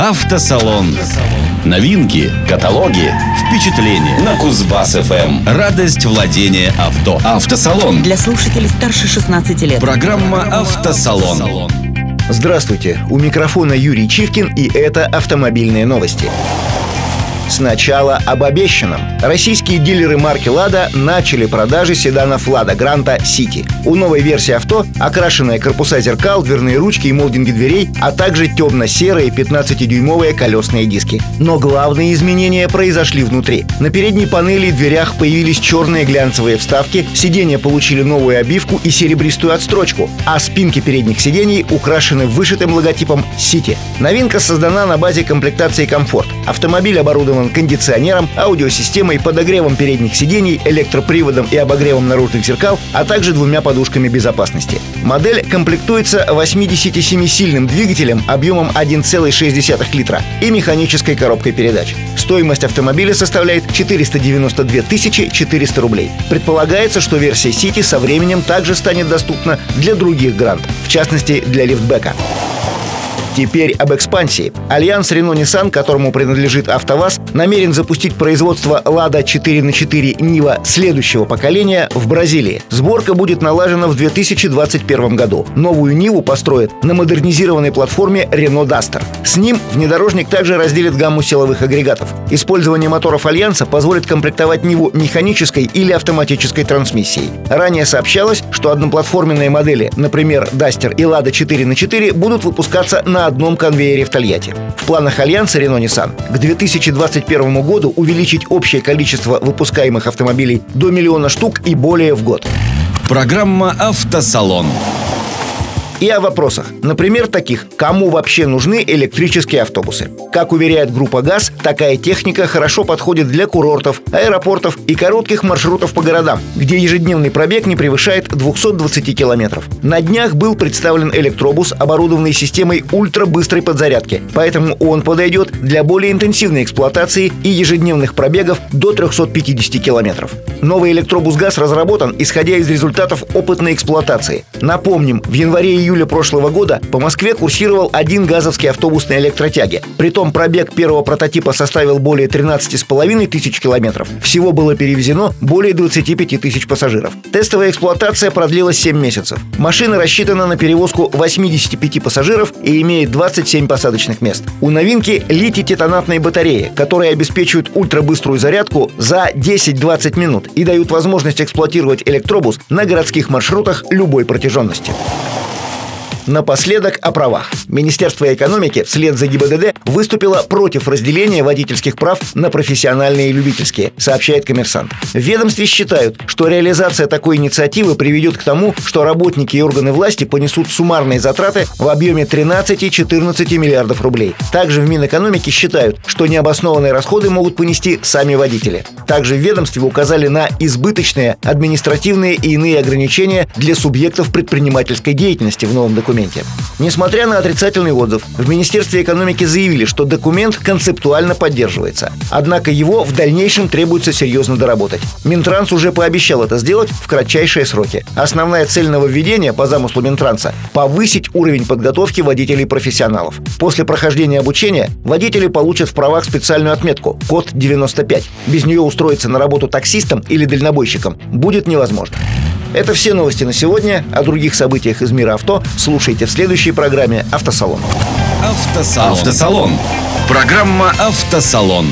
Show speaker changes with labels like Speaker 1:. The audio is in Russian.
Speaker 1: Автосалон. Новинки, каталоги, впечатления на Кузбасс ФМ. Радость владения авто. Автосалон.
Speaker 2: Для слушателей старше 16 лет.
Speaker 1: Программа Автосалон.
Speaker 3: Здравствуйте, у микрофона Юрий Чивкин и это автомобильные новости. Сначала об обещанном. Российские дилеры марки «Лада» начали продажи седанов «Лада Гранта Сити». У новой версии авто окрашенные корпуса зеркал, дверные ручки и молдинги дверей, а также темно-серые 15-дюймовые колесные диски. Но главные изменения произошли внутри. На передней панели и дверях появились черные глянцевые вставки, сиденья получили новую обивку и серебристую отстрочку, а спинки передних сидений украшены вышитым логотипом «Сити». Новинка создана на базе комплектации «Комфорт». Автомобиль оборудован кондиционером, аудиосистемой, подогревом передних сидений, электроприводом и обогревом наружных зеркал, а также двумя подушками безопасности. Модель комплектуется 87-сильным двигателем объемом 1,6 литра и механической коробкой передач. Стоимость автомобиля составляет 492 400 рублей. Предполагается, что версия City со временем также станет доступна для других грант, в частности для лифтбека. Теперь об экспансии. Альянс Рено-Ниссан, которому принадлежит АвтоВАЗ, намерен запустить производство «Лада 4 на 4 Нива» следующего поколения в Бразилии. Сборка будет налажена в 2021 году. Новую Ниву построят на модернизированной платформе Renault Duster. С ним внедорожник также разделит гамму силовых агрегатов. Использование моторов Альянса позволит комплектовать Ниву механической или автоматической трансмиссией. Ранее сообщалось, что одноплатформенные модели, например, Duster и Лада 4 на 4 будут выпускаться на одном конвейере в Тольятти. В планах Альянса Renault-Nissan к 2021 году увеличить общее количество выпускаемых автомобилей до миллиона штук и более в год.
Speaker 1: Программа «Автосалон»
Speaker 3: и о вопросах. Например, таких, кому вообще нужны электрические автобусы. Как уверяет группа ГАЗ, такая техника хорошо подходит для курортов, аэропортов и коротких маршрутов по городам, где ежедневный пробег не превышает 220 километров. На днях был представлен электробус, оборудованный системой ультрабыстрой подзарядки, поэтому он подойдет для более интенсивной эксплуатации и ежедневных пробегов до 350 километров. Новый электробус ГАЗ разработан, исходя из результатов опытной эксплуатации. Напомним, в январе и июля прошлого года по Москве курсировал один газовский автобус на электротяге. Притом пробег первого прототипа составил более 13,5 тысяч километров. Всего было перевезено более 25 тысяч пассажиров. Тестовая эксплуатация продлилась 7 месяцев. Машина рассчитана на перевозку 85 пассажиров и имеет 27 посадочных мест. У новинки литий-титанатные батареи, которые обеспечивают ультрабыструю зарядку за 10-20 минут и дают возможность эксплуатировать электробус на городских маршрутах любой протяженности. Напоследок о правах. Министерство экономики вслед за ГИБДД выступило против разделения водительских прав на профессиональные и любительские, сообщает коммерсант. В ведомстве считают, что реализация такой инициативы приведет к тому, что работники и органы власти понесут суммарные затраты в объеме 13-14 миллиардов рублей. Также в Минэкономике считают, что необоснованные расходы могут понести сами водители. Также в ведомстве указали на избыточные административные и иные ограничения для субъектов предпринимательской деятельности в новом документе документе. Несмотря на отрицательный отзыв, в Министерстве экономики заявили, что документ концептуально поддерживается. Однако его в дальнейшем требуется серьезно доработать. Минтранс уже пообещал это сделать в кратчайшие сроки. Основная цель нововведения по замыслу Минтранса – повысить уровень подготовки водителей-профессионалов. После прохождения обучения водители получат в правах специальную отметку – код 95. Без нее устроиться на работу таксистом или дальнобойщиком будет невозможно. Это все новости на сегодня. О других событиях из мира авто слушайте в следующей программе «Автосалон».
Speaker 1: Автосалон. Автосалон. Программа «Автосалон».